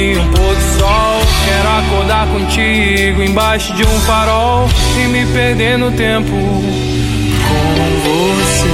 de um pôr do sol. Quero acordar contigo embaixo de um farol e me perder no tempo com você.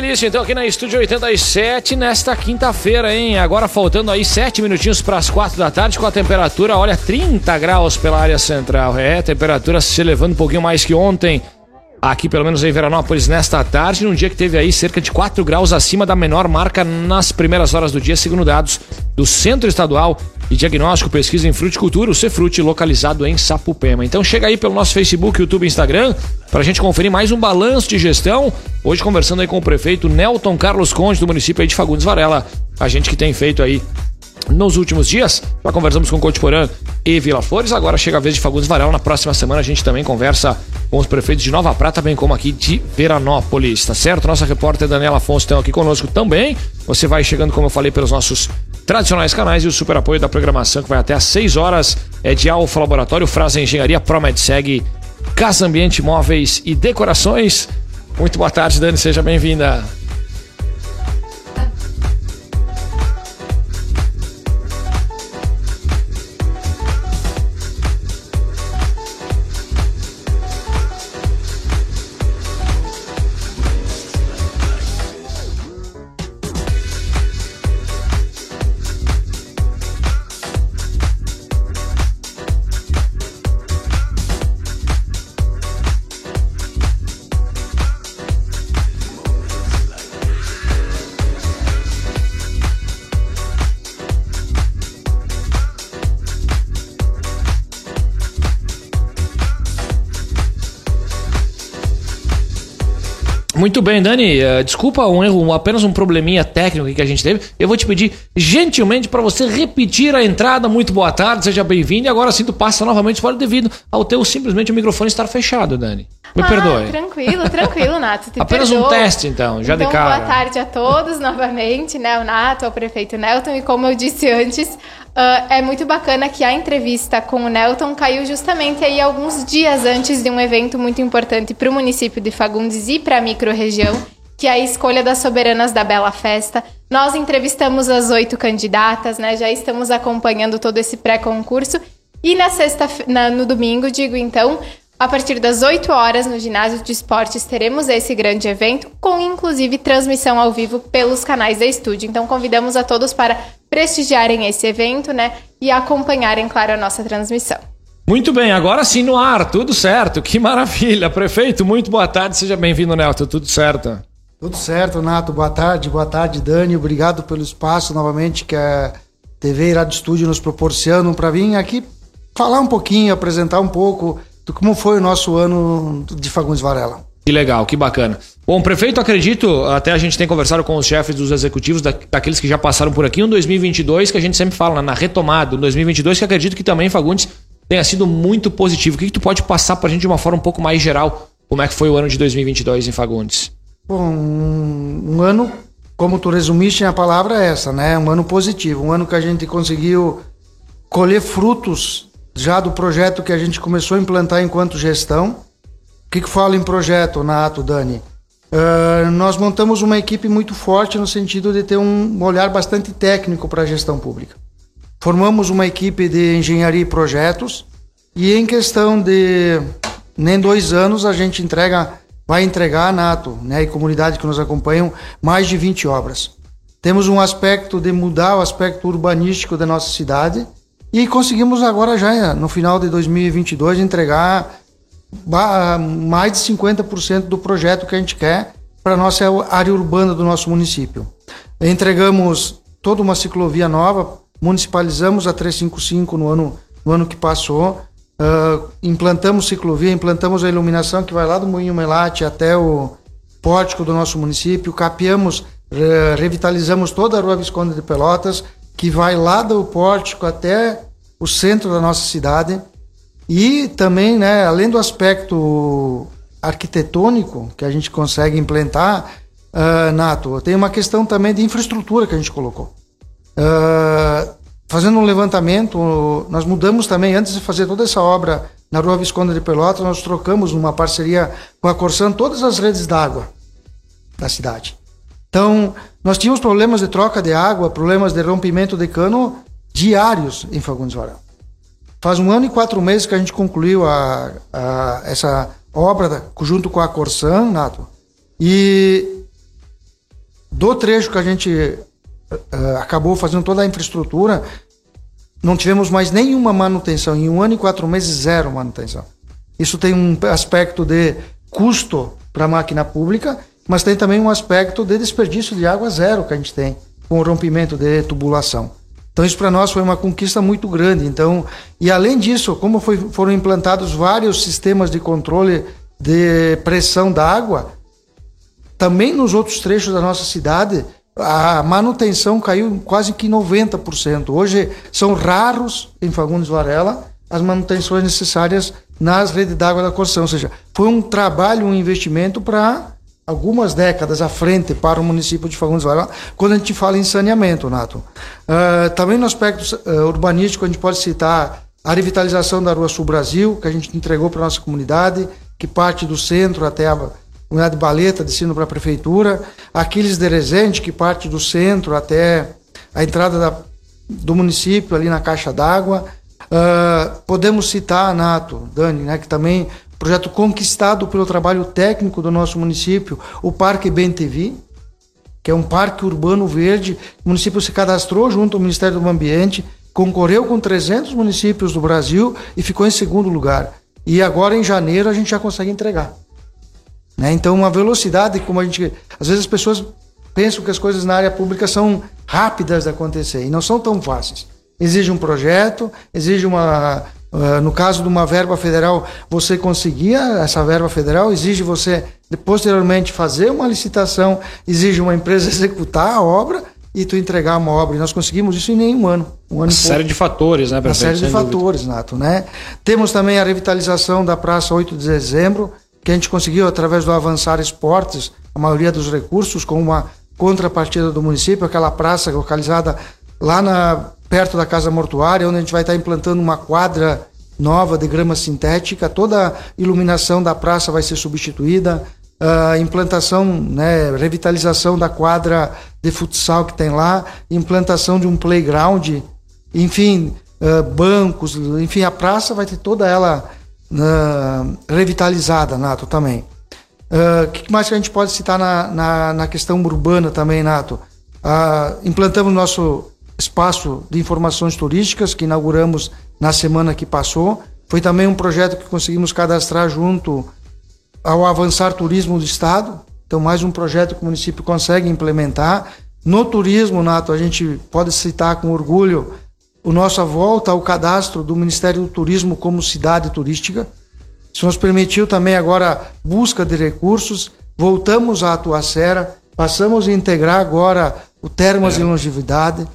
Playlist, então, aqui na Estúdio 87, nesta quinta-feira, hein? Agora faltando aí sete minutinhos para as quatro da tarde, com a temperatura, olha, 30 graus pela área central. É, temperatura se elevando um pouquinho mais que ontem. Aqui, pelo menos em Veranópolis, nesta tarde, num dia que teve aí cerca de 4 graus acima da menor marca nas primeiras horas do dia, segundo dados do Centro Estadual e Diagnóstico Pesquisa em Fruticultura, o Cefrute, localizado em Sapupema. Então chega aí pelo nosso Facebook, YouTube e Instagram para a gente conferir mais um balanço de gestão. Hoje conversando aí com o prefeito Nelton Carlos Conde, do município de Fagundes Varela. A gente que tem feito aí nos últimos dias. Já conversamos com Cotiporã e Vila Flores. Agora chega a vez de Fagundes Varela. Na próxima semana a gente também conversa com os prefeitos de Nova Prata, bem como aqui de Veranópolis, tá certo? Nossa repórter Daniela Afonso está aqui conosco também. Você vai chegando, como eu falei, pelos nossos tradicionais canais e o super apoio da programação que vai até às 6 horas é de Alfa Laboratório, Frasa Engenharia, ProMedseg, Casa Ambiente Móveis e Decorações. Muito boa tarde, Dani, seja bem-vinda. Muito bem, Dani. Uh, desculpa um erro, apenas um probleminha técnico que a gente teve. Eu vou te pedir gentilmente para você repetir a entrada. Muito boa tarde, seja bem-vindo. E agora sim tu passa novamente fora devido ao teu simplesmente o microfone estar fechado, Dani. Me ah, perdoe. Tranquilo, tranquilo, Nato. apenas perdoa. um teste, então, já então, de cara. Boa tarde a todos novamente, né? O Nato, o prefeito Nelton. E como eu disse antes, Uh, é muito bacana que a entrevista com o Nelton caiu justamente aí alguns dias antes de um evento muito importante para o município de Fagundes e para a microrregião, que é a escolha das soberanas da Bela Festa. Nós entrevistamos as oito candidatas, né? Já estamos acompanhando todo esse pré-concurso. E na sexta, na, no domingo, digo então, a partir das 8 horas no ginásio de esportes teremos esse grande evento, com inclusive transmissão ao vivo pelos canais da estúdio. Então convidamos a todos para prestigiarem esse evento, né? E acompanharem, claro, a nossa transmissão. Muito bem, agora sim no ar, tudo certo, que maravilha. Prefeito, muito boa tarde, seja bem-vindo, Nelton, tudo certo? Tudo certo, Nato, boa tarde, boa tarde, Dani, obrigado pelo espaço novamente que a TV Irado Estúdio nos proporcionam para vir aqui falar um pouquinho, apresentar um pouco do como foi o nosso ano de Fagundes Varela. Que legal, que bacana. Bom, prefeito, acredito, até a gente tem conversado com os chefes dos executivos, da, daqueles que já passaram por aqui, um 2022 que a gente sempre fala, na retomada, um 2022 que acredito que também, Fagundes, tenha sido muito positivo. O que, que tu pode passar para a gente de uma forma um pouco mais geral, como é que foi o ano de 2022 em Fagundes? Bom, um, um ano, como tu resumiste, a palavra é essa, né? Um ano positivo, um ano que a gente conseguiu colher frutos já do projeto que a gente começou a implantar enquanto gestão. O que, que fala em projeto, Nato, Dani? Uh, nós montamos uma equipe muito forte no sentido de ter um olhar bastante técnico para a gestão pública. Formamos uma equipe de engenharia e projetos e em questão de nem dois anos a gente entrega, vai entregar, Nato né, e comunidade que nos acompanham, mais de 20 obras. Temos um aspecto de mudar o aspecto urbanístico da nossa cidade e conseguimos agora já, no final de 2022, entregar mais de 50% do projeto que a gente quer para a nossa área urbana do nosso município. Entregamos toda uma ciclovia nova, municipalizamos a 355 no ano, no ano que passou, uh, implantamos ciclovia, implantamos a iluminação que vai lá do Moinho Melate até o pórtico do nosso município, capeamos, uh, revitalizamos toda a Rua Visconde de Pelotas, que vai lá do pórtico até o centro da nossa cidade. E também, né, além do aspecto arquitetônico que a gente consegue implantar, uh, Nato, tem uma questão também de infraestrutura que a gente colocou. Uh, fazendo um levantamento, nós mudamos também, antes de fazer toda essa obra na Rua Visconde de Pelotas, nós trocamos numa parceria com a Corsan todas as redes d'água da cidade. Então, nós tínhamos problemas de troca de água, problemas de rompimento de cano diários em Fagundes Varela. Faz um ano e quatro meses que a gente concluiu a, a, essa obra junto com a Corsan, Nato. E do trecho que a gente uh, acabou fazendo toda a infraestrutura, não tivemos mais nenhuma manutenção. Em um ano e quatro meses, zero manutenção. Isso tem um aspecto de custo para a máquina pública, mas tem também um aspecto de desperdício de água zero que a gente tem com o rompimento de tubulação. Então isso para nós foi uma conquista muito grande. Então, e além disso, como foi, foram implantados vários sistemas de controle de pressão da água, também nos outros trechos da nossa cidade a manutenção caiu quase que 90%. Hoje são raros em Fagundes Varela as manutenções necessárias nas redes d'água da construção. Ou seja, foi um trabalho, um investimento para algumas décadas à frente para o município de Fagundes Varela, quando a gente fala em saneamento, Nato. Uh, também no aspecto uh, urbanístico, a gente pode citar a revitalização da Rua Sul Brasil, que a gente entregou para a nossa comunidade, que parte do centro até a unidade Baleta, descendo para a prefeitura, Aquiles de Resende, que parte do centro até a entrada da, do município, ali na caixa d'água. Uh, podemos citar, Nato, Dani, né, que também projeto conquistado pelo trabalho técnico do nosso município, o Parque BNTV, que é um parque urbano verde. O município se cadastrou junto ao Ministério do Ambiente, concorreu com 300 municípios do Brasil e ficou em segundo lugar. E agora, em janeiro, a gente já consegue entregar. Né? Então, uma velocidade, como a gente. Às vezes as pessoas pensam que as coisas na área pública são rápidas de acontecer e não são tão fáceis. Exige um projeto, exige uma, Uh, no caso de uma verba federal, você conseguia essa verba federal, exige você posteriormente fazer uma licitação, exige uma empresa executar a obra e tu entregar uma obra. E nós conseguimos isso em nenhum ano. Um ano uma série de fatores, né, prefeito? Uma série de fatores, Nato, né? Temos também a revitalização da Praça 8 de Dezembro, que a gente conseguiu através do Avançar Esportes, a maioria dos recursos, com uma contrapartida do município, aquela praça localizada lá na perto da casa mortuária, onde a gente vai estar implantando uma quadra nova de grama sintética, toda a iluminação da praça vai ser substituída, a implantação, né, revitalização da quadra de futsal que tem lá, implantação de um playground, enfim, uh, bancos, enfim, a praça vai ter toda ela uh, revitalizada, Nato, também. O uh, que mais que a gente pode citar na, na, na questão urbana também, Nato? Uh, implantamos nosso espaço de informações turísticas que inauguramos na semana que passou. Foi também um projeto que conseguimos cadastrar junto ao Avançar Turismo do Estado. Então, mais um projeto que o município consegue implementar. No turismo, Nato, a gente pode citar com orgulho o nossa volta ao cadastro do Ministério do Turismo como cidade turística. Isso nos permitiu também agora busca de recursos. Voltamos à Atuacera, passamos a integrar agora o Termas é. e Longevidade.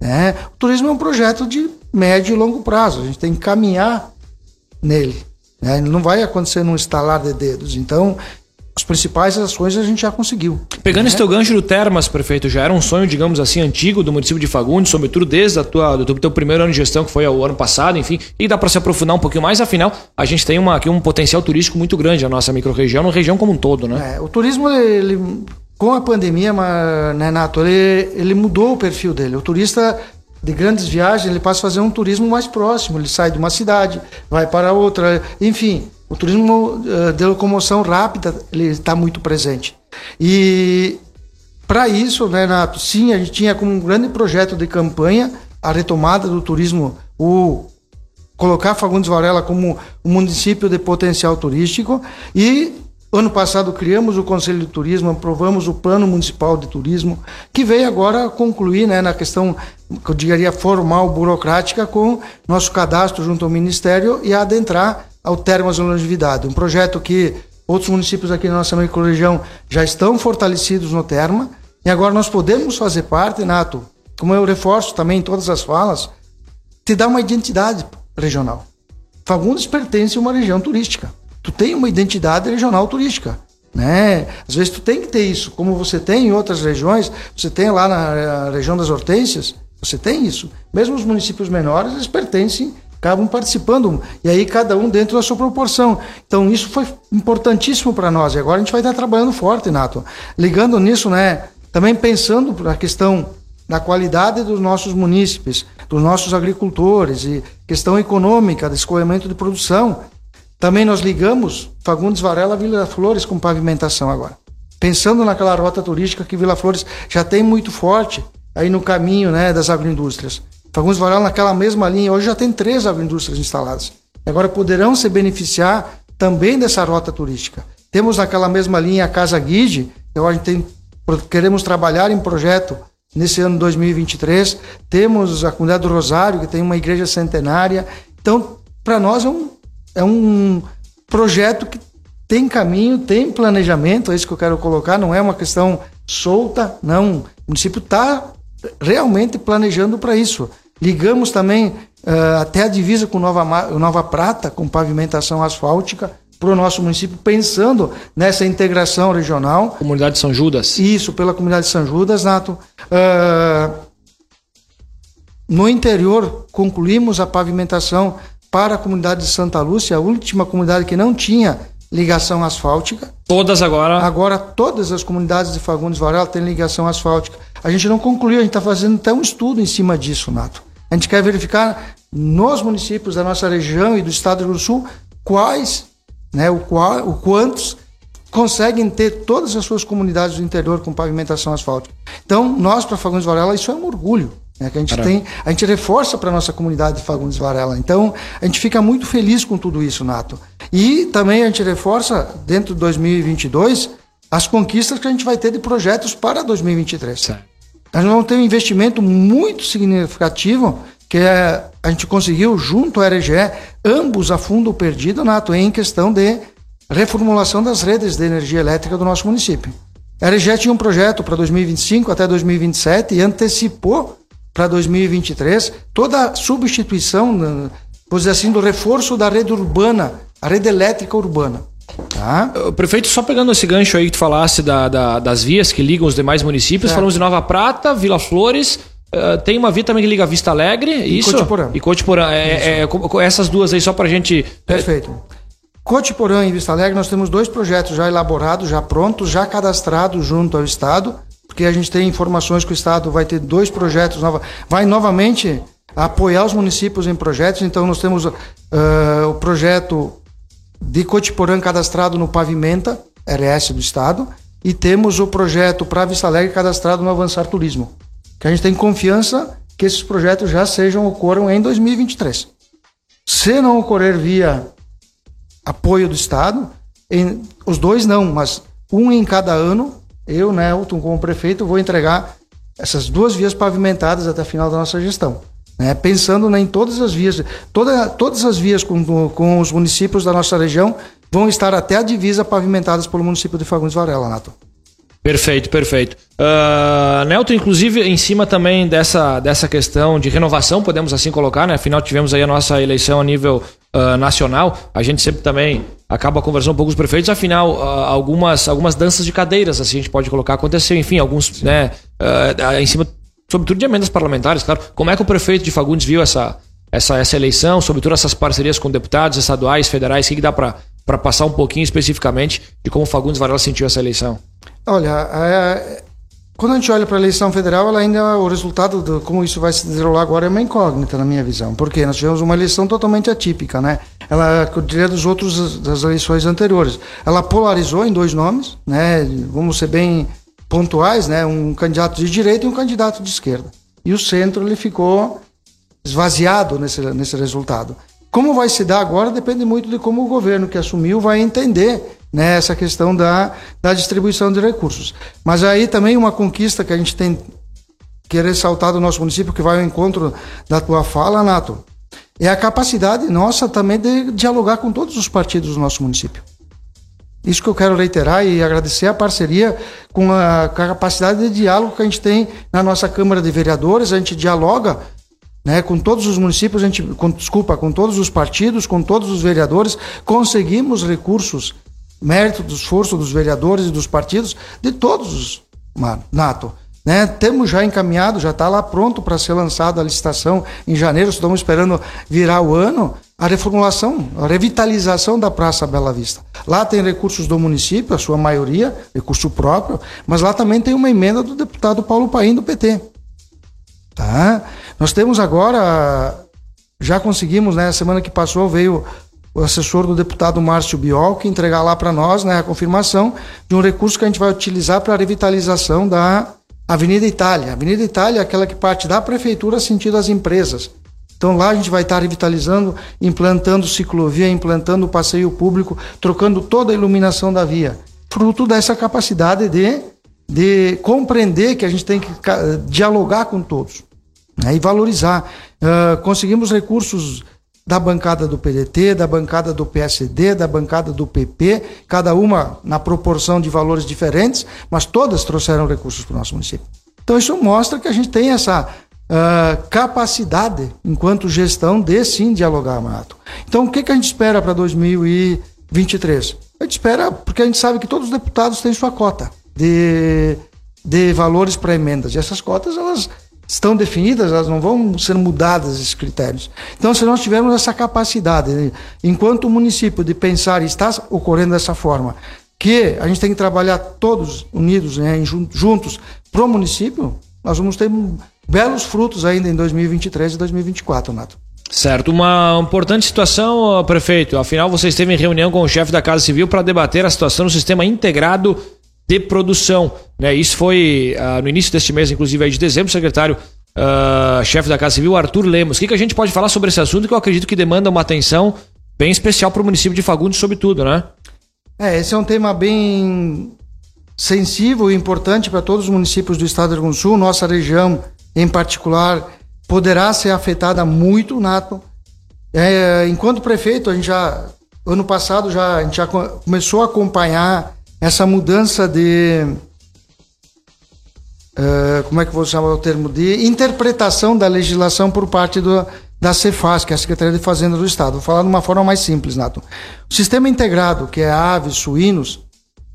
Né? O turismo é um projeto de médio e longo prazo, a gente tem que caminhar nele. Né? Não vai acontecer num estalar de dedos. Então, as principais ações a gente já conseguiu. Pegando né? esse teu gancho do Termas, prefeito, já era um sonho, digamos assim, antigo do município de Fagundes, sobretudo desde a tua, do teu primeiro ano de gestão, que foi o ano passado, enfim, e dá para se aprofundar um pouquinho mais, afinal, a gente tem uma, aqui um potencial turístico muito grande, a nossa microrregião, na região como um todo, né? É, o turismo, ele, com a pandemia, né, Nato, ele, ele mudou o perfil dele. O turista de grandes viagens, ele passa a fazer um turismo mais próximo. Ele sai de uma cidade, vai para outra, enfim. O turismo uh, de locomoção rápida ele está muito presente. E para isso, né, Nato, sim, a gente tinha como um grande projeto de campanha a retomada do turismo, o colocar Fagundes Varela como um município de potencial turístico e ano passado criamos o Conselho de Turismo, aprovamos o Plano Municipal de Turismo, que veio agora concluir né, na questão, que eu diria, formal, burocrática, com nosso cadastro junto ao Ministério e adentrar ao Termas da Longevidade. Um projeto que outros municípios aqui na nossa microrregião já estão fortalecidos no Terma, e agora nós podemos fazer parte, Nato, como eu reforço também em todas as falas, te dá uma identidade regional. Fagundes pertence a uma região turística. Tu tem uma identidade regional turística. Né? Às vezes tu tem que ter isso, como você tem em outras regiões, você tem lá na região das hortênsias, você tem isso. Mesmo os municípios menores, eles pertencem, acabam participando, e aí cada um dentro da sua proporção. Então isso foi importantíssimo para nós, e agora a gente vai estar trabalhando forte, Nato. Ligando nisso, né? Também pensando na questão da qualidade dos nossos munícipes, dos nossos agricultores e questão econômica, de escoamento de produção. Também nós ligamos Fagundes Varela a Vila Flores com pavimentação agora. Pensando naquela rota turística que Vila Flores já tem muito forte aí no caminho né, das agroindústrias. Fagundes Varela naquela mesma linha, hoje já tem três agroindústrias instaladas. Agora poderão se beneficiar também dessa rota turística. Temos naquela mesma linha a Casa Guide, que a gente tem, queremos trabalhar em projeto nesse ano 2023. Temos a comunidade do Rosário, que tem uma igreja centenária. Então, para nós é um, é um projeto que tem caminho, tem planejamento, é isso que eu quero colocar, não é uma questão solta, não. O município está realmente planejando para isso. Ligamos também uh, até a divisa com Nova, Nova Prata, com pavimentação asfáltica, para o nosso município, pensando nessa integração regional. Comunidade de São Judas. Isso, pela comunidade de São Judas, Nato. Uh, no interior, concluímos a pavimentação para a comunidade de Santa Lúcia, a última comunidade que não tinha ligação asfáltica. Todas agora? Agora todas as comunidades de Fagundes Varela têm ligação asfáltica. A gente não concluiu, a gente está fazendo até um estudo em cima disso, Nato. A gente quer verificar nos municípios da nossa região e do estado do Rio Grande do Sul quais né, o, qual, o quantos conseguem ter todas as suas comunidades do interior com pavimentação asfáltica. Então, nós, para Fagundes Varela, isso é um orgulho. Né, que a gente tem, a gente reforça para a nossa comunidade de Fagundes Varela. Então, a gente fica muito feliz com tudo isso, Nato. E também a gente reforça, dentro de 2022, as conquistas que a gente vai ter de projetos para 2023. Certo. Nós vamos ter um investimento muito significativo que é, a gente conseguiu, junto ao RGE, ambos a fundo perdido, Nato, em questão de reformulação das redes de energia elétrica do nosso município. A RGE tinha um projeto para 2025 até 2027 e antecipou para 2023 toda a substituição, vamos dizer assim, do reforço da rede urbana, a rede elétrica urbana. Tá? Prefeito, só pegando esse gancho aí que tu falasse da, da, das vias que ligam os demais municípios, certo. falamos de Nova Prata, Vila Flores, Uh, tem uma via também que liga Vista Alegre, e isso? Cotiporã. E Cotiporã. É, é, é, essas duas aí, só para a gente. É, Perfeito. Cotiporã e Vista Alegre, nós temos dois projetos já elaborados, já prontos, já cadastrados junto ao Estado, porque a gente tem informações que o Estado vai ter dois projetos, nova, vai novamente apoiar os municípios em projetos. Então, nós temos uh, o projeto de Cotiporã cadastrado no Pavimenta, RS do Estado, e temos o projeto para Vista Alegre cadastrado no Avançar Turismo que a gente tem confiança que esses projetos já sejam ocorram em 2023. Se não ocorrer via apoio do Estado, em, os dois não, mas um em cada ano, eu, Nelton, como prefeito, vou entregar essas duas vias pavimentadas até o final da nossa gestão. Né? Pensando né, em todas as vias, toda, todas as vias com, com os municípios da nossa região vão estar até a divisa pavimentadas pelo município de Fagundes Varela, Nato. Perfeito, perfeito. Uh, Nelton, inclusive, em cima também dessa, dessa questão de renovação, podemos assim colocar, né? Afinal, tivemos aí a nossa eleição a nível uh, nacional. A gente sempre também acaba conversando um pouco com os prefeitos. Afinal, uh, algumas, algumas danças de cadeiras, assim, a gente pode colocar, aconteceu. Enfim, alguns, né? em cima, sobretudo de emendas parlamentares, claro. Como é que o prefeito de Fagundes viu essa, essa, essa eleição, sobretudo essas parcerias com deputados estaduais, federais? O que, que dá para passar um pouquinho especificamente de como Fagundes Varela sentiu essa eleição? Olha, é, quando a gente olha para a eleição federal, ela ainda o resultado de como isso vai se desenrolar agora é uma incógnita na minha visão, porque nós tivemos uma eleição totalmente atípica, né? Ela, eu diria dos outros das eleições anteriores, ela polarizou em dois nomes, né? Vamos ser bem pontuais, né? Um candidato de direita e um candidato de esquerda. E o centro ele ficou esvaziado nesse nesse resultado. Como vai se dar agora depende muito de como o governo que assumiu vai entender né, essa questão da, da distribuição de recursos. Mas aí também uma conquista que a gente tem que ressaltar do nosso município, que vai ao encontro da tua fala, Nato, é a capacidade nossa também de dialogar com todos os partidos do nosso município. Isso que eu quero reiterar e agradecer a parceria com a, capacidade de diálogo que a gente tem na nossa Câmara de Vereadores, a gente dialoga né, com todos os municípios, a gente, com, desculpa, com todos os partidos, com todos os vereadores, conseguimos recursos, mérito do esforço dos vereadores e dos partidos, de todos os, Nato. Né? Temos já encaminhado, já está lá pronto para ser lançado a licitação em janeiro, estamos esperando virar o ano, a reformulação, a revitalização da Praça Bela Vista. Lá tem recursos do município, a sua maioria, recurso próprio, mas lá também tem uma emenda do deputado Paulo Paim do PT. Tá? Nós temos agora, já conseguimos, né, semana que passou veio o assessor do deputado Márcio Biol que entregar lá para nós né, a confirmação de um recurso que a gente vai utilizar para a revitalização da Avenida Itália. A Avenida Itália é aquela que parte da prefeitura sentido às empresas. Então lá a gente vai estar revitalizando, implantando ciclovia, implantando passeio público, trocando toda a iluminação da via. Fruto dessa capacidade de, de compreender que a gente tem que dialogar com todos né, e valorizar. Uh, conseguimos recursos da bancada do PDT, da bancada do PSD, da bancada do PP, cada uma na proporção de valores diferentes, mas todas trouxeram recursos para o nosso município. Então isso mostra que a gente tem essa uh, capacidade, enquanto gestão, de sim dialogar, Mato. Então o que, que a gente espera para 2023? A gente espera, porque a gente sabe que todos os deputados têm sua cota de, de valores para emendas, e essas cotas elas estão definidas, elas não vão ser mudadas esses critérios. Então, se nós tivermos essa capacidade, enquanto o município, de pensar está ocorrendo dessa forma, que a gente tem que trabalhar todos unidos, né, juntos, para o município, nós vamos ter belos frutos ainda em 2023 e 2024, Nato. Certo, uma importante situação, prefeito. Afinal, você esteve em reunião com o chefe da Casa Civil para debater a situação do sistema integrado de produção. Né? Isso foi uh, no início deste mês, inclusive aí de dezembro, secretário uh, chefe da Casa Civil, Arthur Lemos. O que, que a gente pode falar sobre esse assunto que eu acredito que demanda uma atenção bem especial para o município de Fagundes, sobretudo, né? É, esse é um tema bem sensível e importante para todos os municípios do estado do Rio Grande do Sul. Nossa região, em particular, poderá ser afetada muito, Nato. É, enquanto prefeito, a gente já, ano passado, já, a gente já começou a acompanhar essa mudança de. Uh, como é que vou chamar o termo? De interpretação da legislação por parte do, da Cefaz, que é a Secretaria de Fazenda do Estado. Vou falar de uma forma mais simples, Nato. O sistema integrado, que é aves, suínos,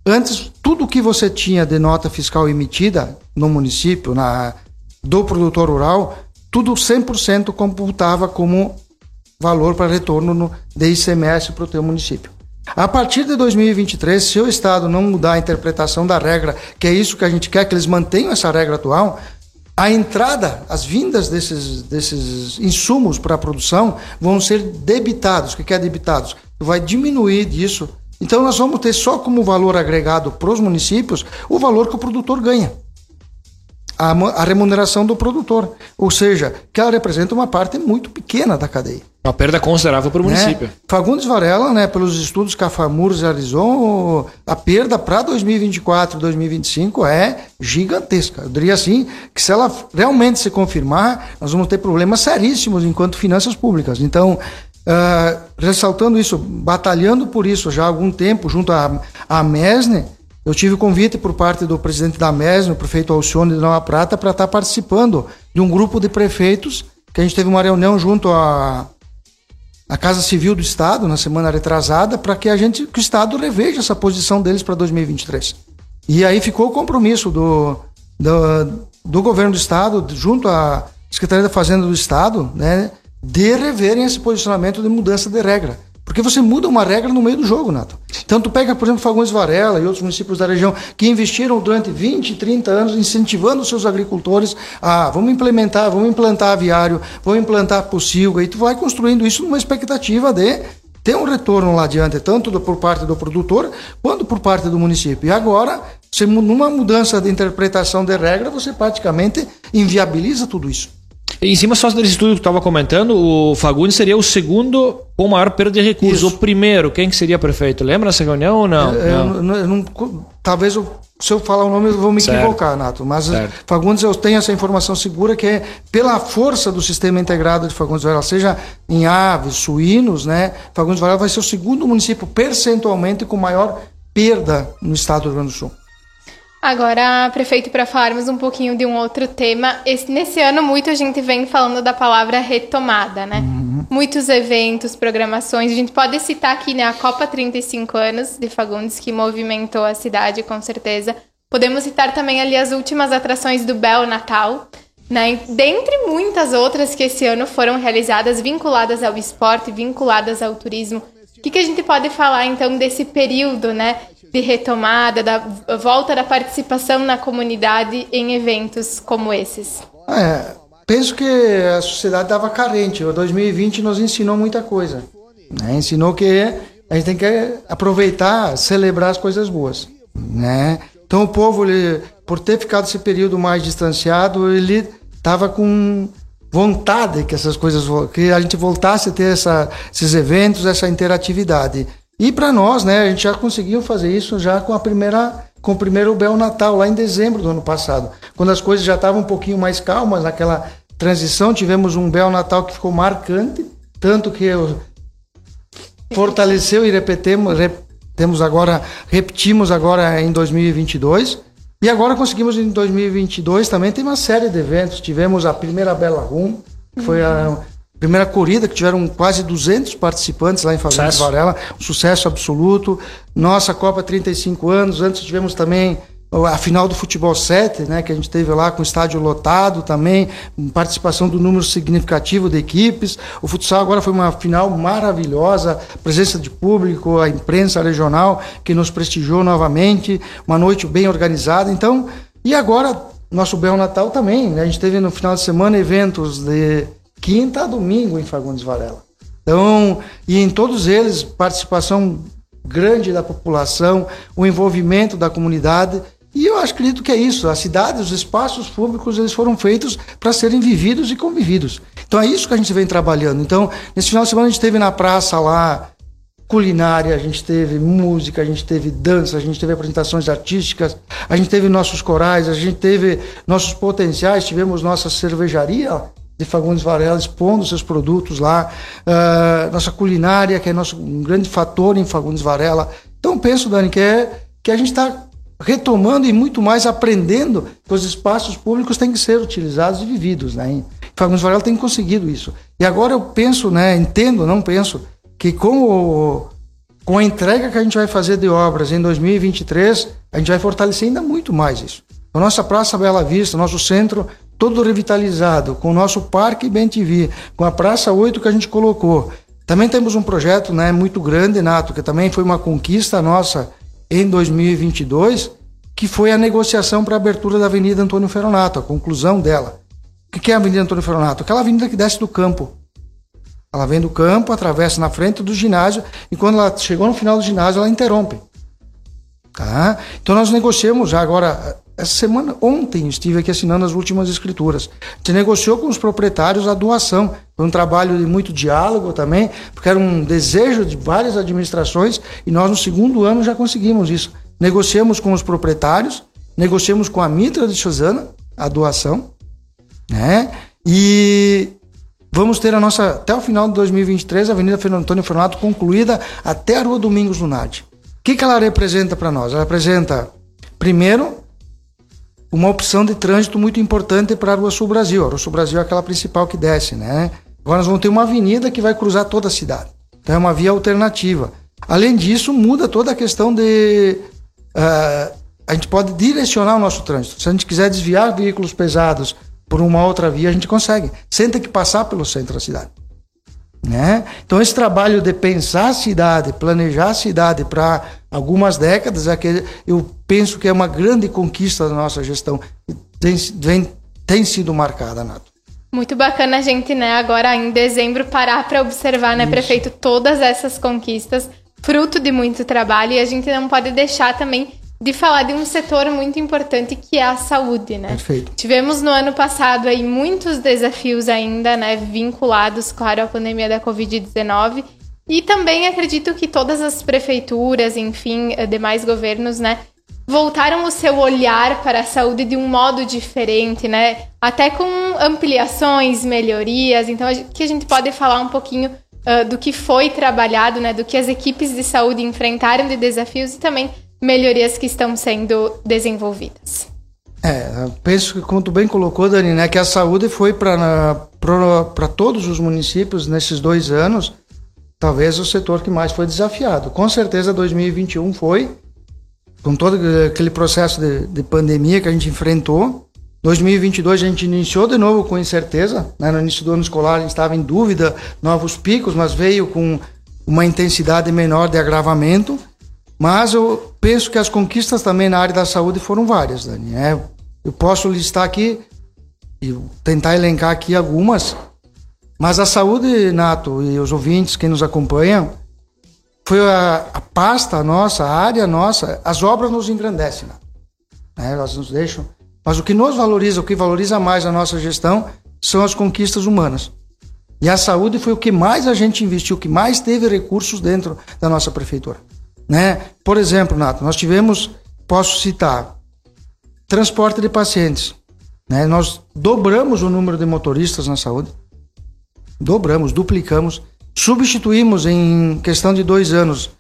antes, tudo que você tinha de nota fiscal emitida no município, na, do produtor rural, tudo 100% computava como valor para retorno no, de ICMS para o teu município. A partir de 2023, se o Estado não mudar a interpretação da regra, que é isso que a gente quer, que eles mantenham essa regra atual, a entrada, as vindas desses, desses insumos para a produção vão ser debitados. O que é debitados? Vai diminuir disso. Então nós vamos ter só como valor agregado para os municípios o valor que o produtor ganha a, a remuneração do produtor. Ou seja, que ela representa uma parte muito pequena da cadeia. Uma perda considerável para o né? município. Fagundes Varela, né, pelos estudos que a FAMURS realizou, a perda para 2024 e 2025 é gigantesca. Eu diria assim que se ela realmente se confirmar, nós vamos ter problemas seríssimos enquanto finanças públicas. Então, uh, ressaltando isso, batalhando por isso já há algum tempo junto à, à MESNE, eu tive convite por parte do presidente da MESN, o prefeito Alcione de Nova Prata, para estar participando de um grupo de prefeitos, que a gente teve uma reunião junto à, à Casa Civil do Estado, na semana retrasada, para que a gente, que o Estado reveja essa posição deles para 2023. E aí ficou o compromisso do, do, do governo do Estado, junto à Secretaria da Fazenda do Estado, né, de reverem esse posicionamento de mudança de regra. Porque você muda uma regra no meio do jogo, Nato. Então tu pega, por exemplo, Fagundes Varela e outros municípios da região que investiram durante 20, 30 anos incentivando seus agricultores a vamos implementar, vamos implantar aviário, vamos implantar pocilga, e tu vai construindo isso numa expectativa de ter um retorno lá adiante, tanto do, por parte do produtor quanto por parte do município. E agora, se, numa mudança de interpretação de regra, você praticamente inviabiliza tudo isso. Em cima só desse estudo que estava comentando, o Fagundes seria o segundo com maior perda de recursos. Isso. O primeiro, quem que seria prefeito? Lembra essa reunião ou não? É, não. Eu, eu, não talvez eu, se eu falar o nome eu vou me certo. equivocar, Nato. Mas certo. Fagundes eu tenho essa informação segura que é pela força do sistema integrado de Fagundes Varela, seja em aves, suínos, né? Fagundes Varela vai ser o segundo município percentualmente com maior perda no estado do Rio Grande do Sul. Agora, prefeito, para falarmos um pouquinho de um outro tema, esse, nesse ano muito a gente vem falando da palavra retomada, né? Uhum. Muitos eventos, programações, a gente pode citar aqui né, a Copa 35 anos de Fagundes, que movimentou a cidade com certeza. Podemos citar também ali as últimas atrações do Bel Natal, né? Dentre muitas outras que esse ano foram realizadas, vinculadas ao esporte, vinculadas ao turismo. O que, que a gente pode falar então desse período, né? De retomada, da volta da participação na comunidade em eventos como esses? É, penso que a sociedade estava carente. O 2020 nos ensinou muita coisa. Né? Ensinou que a gente tem que aproveitar, celebrar as coisas boas. Né? Então o povo, ele, por ter ficado esse período mais distanciado, ele estava com vontade que essas coisas que a gente voltasse a ter essa, esses eventos, essa interatividade. E para nós, né, a gente já conseguiu fazer isso já com a primeira com o primeiro Bel Natal lá em dezembro do ano passado, quando as coisas já estavam um pouquinho mais calmas naquela transição, tivemos um Bel Natal que ficou marcante, tanto que fortaleceu e repetemos, temos agora repetimos agora em 2022. E agora conseguimos em 2022 também tem uma série de eventos. Tivemos a primeira Bela Rum, que foi a Primeira corrida, que tiveram quase 200 participantes lá em Fazenda sucesso. Varela, um sucesso absoluto. Nossa Copa 35 anos, antes tivemos também a final do futebol 7, né, que a gente teve lá com o estádio lotado também, participação do número significativo de equipes. O futsal agora foi uma final maravilhosa, presença de público, a imprensa regional que nos prestigiou novamente, uma noite bem organizada. Então, e agora nosso Bel Natal também, né? A gente teve no final de semana eventos de quinta a domingo em Fagundes Varela. Então, e em todos eles, participação grande da população, o envolvimento da comunidade. E eu acredito que é isso. A cidade, os espaços públicos, eles foram feitos para serem vividos e convividos. Então é isso que a gente vem trabalhando. Então, nesse final de semana a gente teve na praça lá culinária, a gente teve música, a gente teve dança, a gente teve apresentações artísticas, a gente teve nossos corais, a gente teve nossos potenciais, tivemos nossa cervejaria de Fagundes Varela expondo seus produtos lá, uh, nossa culinária, que é nosso um grande fator em Fagundes Varela. Então penso, Dani, que, é, que a gente está retomando e muito mais aprendendo que os espaços públicos têm que ser utilizados e vividos. Né? Fagundes Varela tem conseguido isso. E agora eu penso, né, entendo, não penso, que com, o, com a entrega que a gente vai fazer de obras em 2023, a gente vai fortalecer ainda muito mais isso. A nossa Praça Bela Vista, nosso centro todo revitalizado, com o nosso Parque Bem TV, com a Praça 8 que a gente colocou. Também temos um projeto né, muito grande, Nato, que também foi uma conquista nossa em 2022, que foi a negociação para a abertura da Avenida Antônio Ferronato, a conclusão dela. O que é a Avenida Antônio Ferronato? Aquela avenida que desce do campo. Ela vem do campo, atravessa na frente do ginásio, e quando ela chegou no final do ginásio, ela interrompe. Tá? Então nós negociamos já agora essa semana, ontem, estive aqui assinando as últimas escrituras. Gente negociou com os proprietários a doação. Foi um trabalho de muito diálogo também, porque era um desejo de várias administrações e nós, no segundo ano, já conseguimos isso. Negociamos com os proprietários, negociamos com a Mitra de Suzana a doação, né? E vamos ter a nossa, até o final de 2023, a Avenida Fernando Antônio Fornato concluída até a Rua Domingos Lunardi. O que, que ela representa para nós? Ela representa, primeiro, uma opção de trânsito muito importante para a Rua Sul Brasil. A Rua Sul Brasil é aquela principal que desce, né? Agora nós vamos ter uma avenida que vai cruzar toda a cidade. Então é uma via alternativa. Além disso, muda toda a questão de. Uh, a gente pode direcionar o nosso trânsito. Se a gente quiser desviar veículos pesados por uma outra via, a gente consegue, sem ter que passar pelo centro da cidade. Né? Então, esse trabalho de pensar a cidade, planejar a cidade para algumas décadas, é que eu penso que é uma grande conquista da nossa gestão. Tem, vem, tem sido marcada, Nato. Muito bacana a gente, né, agora em dezembro, parar para observar, né, Isso. prefeito, todas essas conquistas, fruto de muito trabalho, e a gente não pode deixar também de falar de um setor muito importante que é a saúde, né? Perfeito. Tivemos no ano passado aí muitos desafios ainda, né, vinculados, claro, à pandemia da Covid-19. E também acredito que todas as prefeituras, enfim, eh, demais governos, né, voltaram o seu olhar para a saúde de um modo diferente, né? Até com ampliações, melhorias. Então, que a gente pode falar um pouquinho uh, do que foi trabalhado, né? Do que as equipes de saúde enfrentaram de desafios e também melhorias que estão sendo desenvolvidas. É, penso que, como tu bem colocou, Dani, né, que a saúde foi para todos os municípios nesses dois anos, talvez o setor que mais foi desafiado. Com certeza 2021 foi, com todo aquele processo de, de pandemia que a gente enfrentou. 2022 a gente iniciou de novo com incerteza, né? no início do ano escolar a gente estava em dúvida, novos picos, mas veio com uma intensidade menor de agravamento. Mas eu penso que as conquistas também na área da saúde foram várias, Dani. É, eu posso listar aqui e tentar elencar aqui algumas, mas a saúde, Nato, e os ouvintes, quem nos acompanha, foi a, a pasta nossa, a área nossa, as obras nos engrandecem, né? elas nos deixam. Mas o que nos valoriza, o que valoriza mais a nossa gestão, são as conquistas humanas. E a saúde foi o que mais a gente investiu, o que mais teve recursos dentro da nossa prefeitura. Né? Por exemplo, Nato, nós tivemos, posso citar, transporte de pacientes. Né? Nós dobramos o número de motoristas na saúde, dobramos, duplicamos, substituímos em questão de dois anos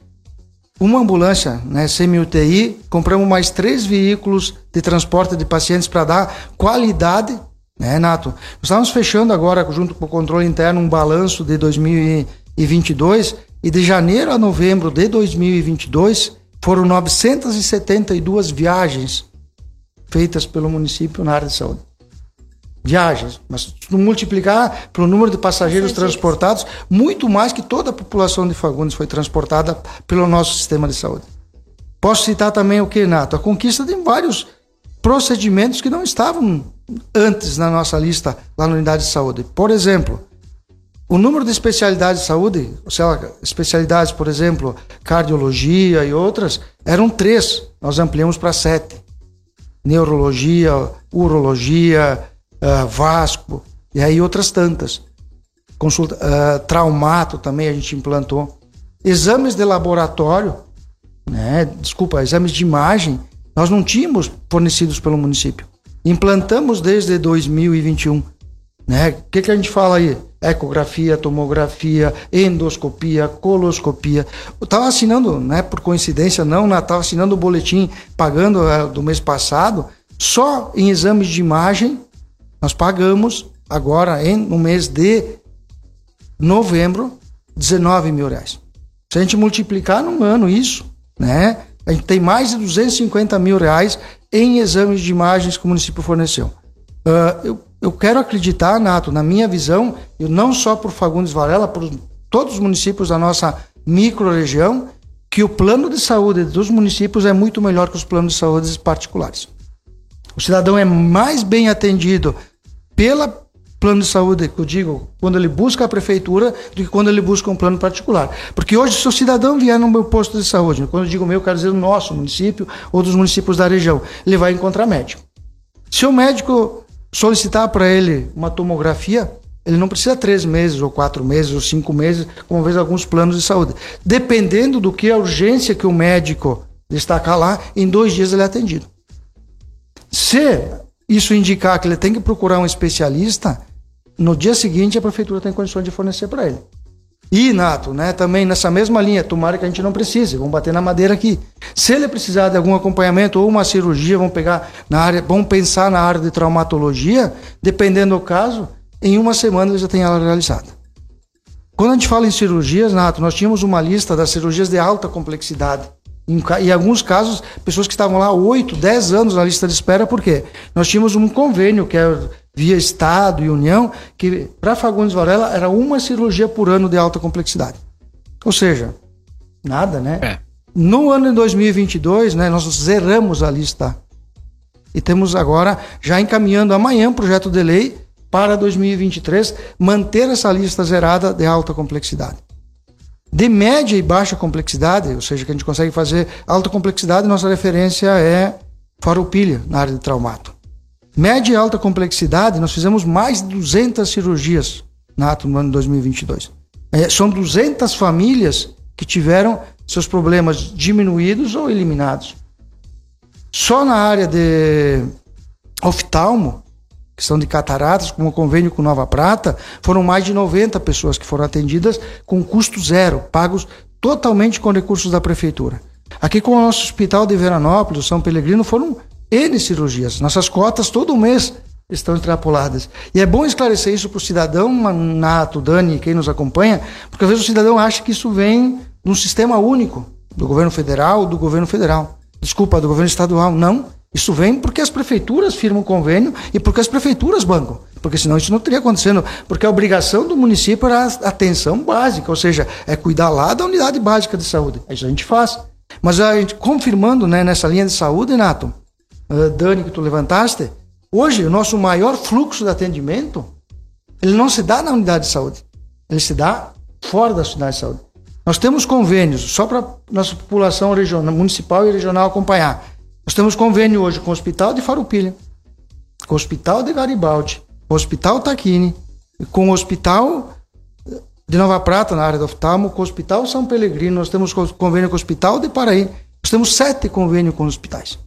uma ambulância né, semi-UTI, compramos mais três veículos de transporte de pacientes para dar qualidade, né, Nato? Nós estávamos fechando agora, junto com o controle interno, um balanço de 2022 e de janeiro a novembro de 2022 foram 972 viagens feitas pelo município na área de saúde. Viagens, mas se multiplicar pelo número de passageiros transportados, muito mais que toda a população de Fagundes foi transportada pelo nosso sistema de saúde. Posso citar também o que, Nato? A conquista de vários procedimentos que não estavam antes na nossa lista lá na unidade de saúde. Por exemplo, o número de especialidades de saúde, sei lá, especialidades, por exemplo, cardiologia e outras, eram três. Nós ampliamos para sete. Neurologia, urologia, uh, vasco, e aí outras tantas. Consulta, uh, traumato também a gente implantou. Exames de laboratório, né? desculpa, exames de imagem, nós não tínhamos fornecidos pelo município. Implantamos desde 2021. Né? Que, que a gente fala aí? Ecografia, tomografia, endoscopia, coloscopia. Eu estava assinando, né, por coincidência não, estava assinando o boletim pagando uh, do mês passado, só em exames de imagem, nós pagamos agora em, no mês de novembro 19 mil reais. Se a gente multiplicar num ano isso, né, a gente tem mais de 250 mil reais em exames de imagens que o município forneceu. Uh, eu eu quero acreditar, Nato, na minha visão, e não só por Fagundes Varela, por todos os municípios da nossa microrregião, que o plano de saúde dos municípios é muito melhor que os planos de saúde particulares. O cidadão é mais bem atendido pela plano de saúde, que eu digo, quando ele busca a prefeitura, do que quando ele busca um plano particular. Porque hoje, se o cidadão vier no meu posto de saúde, quando eu digo meu, eu quero dizer nosso município ou dos municípios da região, ele vai encontrar médico. Se o médico solicitar para ele uma tomografia, ele não precisa três meses, ou quatro meses, ou cinco meses, como vez alguns planos de saúde. Dependendo do que a urgência que o médico destacar lá, em dois dias ele é atendido. Se isso indicar que ele tem que procurar um especialista, no dia seguinte a prefeitura tem condições de fornecer para ele. E, Nato, né, também nessa mesma linha, tomara que a gente não precise, vamos bater na madeira aqui. Se ele precisar de algum acompanhamento ou uma cirurgia, vamos pegar na área, vamos pensar na área de traumatologia, dependendo do caso, em uma semana ele já tem ela realizada. Quando a gente fala em cirurgias, Nato, nós tínhamos uma lista das cirurgias de alta complexidade. Em, em alguns casos, pessoas que estavam lá 8, 10 anos na lista de espera, por quê? Nós tínhamos um convênio que é via Estado e União, que para Fagundes Varela era uma cirurgia por ano de alta complexidade. Ou seja, nada, né? É. No ano de 2022, né, nós zeramos a lista. E temos agora, já encaminhando amanhã, um projeto de lei para 2023, manter essa lista zerada de alta complexidade. De média e baixa complexidade, ou seja, que a gente consegue fazer alta complexidade, nossa referência é Farroupilha, na área de traumato. Média e alta complexidade, nós fizemos mais de 200 cirurgias na ato no ano 2022. É, são 200 famílias que tiveram seus problemas diminuídos ou eliminados. Só na área de oftalmo, questão de cataratas, com o convênio com Nova Prata, foram mais de 90 pessoas que foram atendidas com custo zero, pagos totalmente com recursos da prefeitura. Aqui com o nosso hospital de Veranópolis, São Pelegrino, foram N cirurgias. Nossas cotas todo mês estão extrapoladas. E é bom esclarecer isso para o cidadão, Nato, Dani, quem nos acompanha, porque às vezes o cidadão acha que isso vem num sistema único, do governo federal, do governo federal. Desculpa, do governo estadual. Não. Isso vem porque as prefeituras firmam convênio e porque as prefeituras bancam. Porque senão isso não teria acontecendo. Porque a obrigação do município era a atenção básica, ou seja, é cuidar lá da unidade básica de saúde. Isso a gente faz. Mas a gente, confirmando né, nessa linha de saúde, Nato, uh, Dani, que tu levantaste, hoje o nosso maior fluxo de atendimento, ele não se dá na unidade de saúde. Ele se dá fora da unidade de saúde. Nós temos convênios, só para nossa população regional, municipal e regional acompanhar. Nós temos convênio hoje com o Hospital de Farupilha, com o Hospital de Garibaldi, com o Hospital Taquini, com o Hospital de Nova Prata, na área do oftalmo, com o Hospital São Pelegrino, nós temos convênio com o Hospital de Paraí, nós temos sete convênios com os hospitais,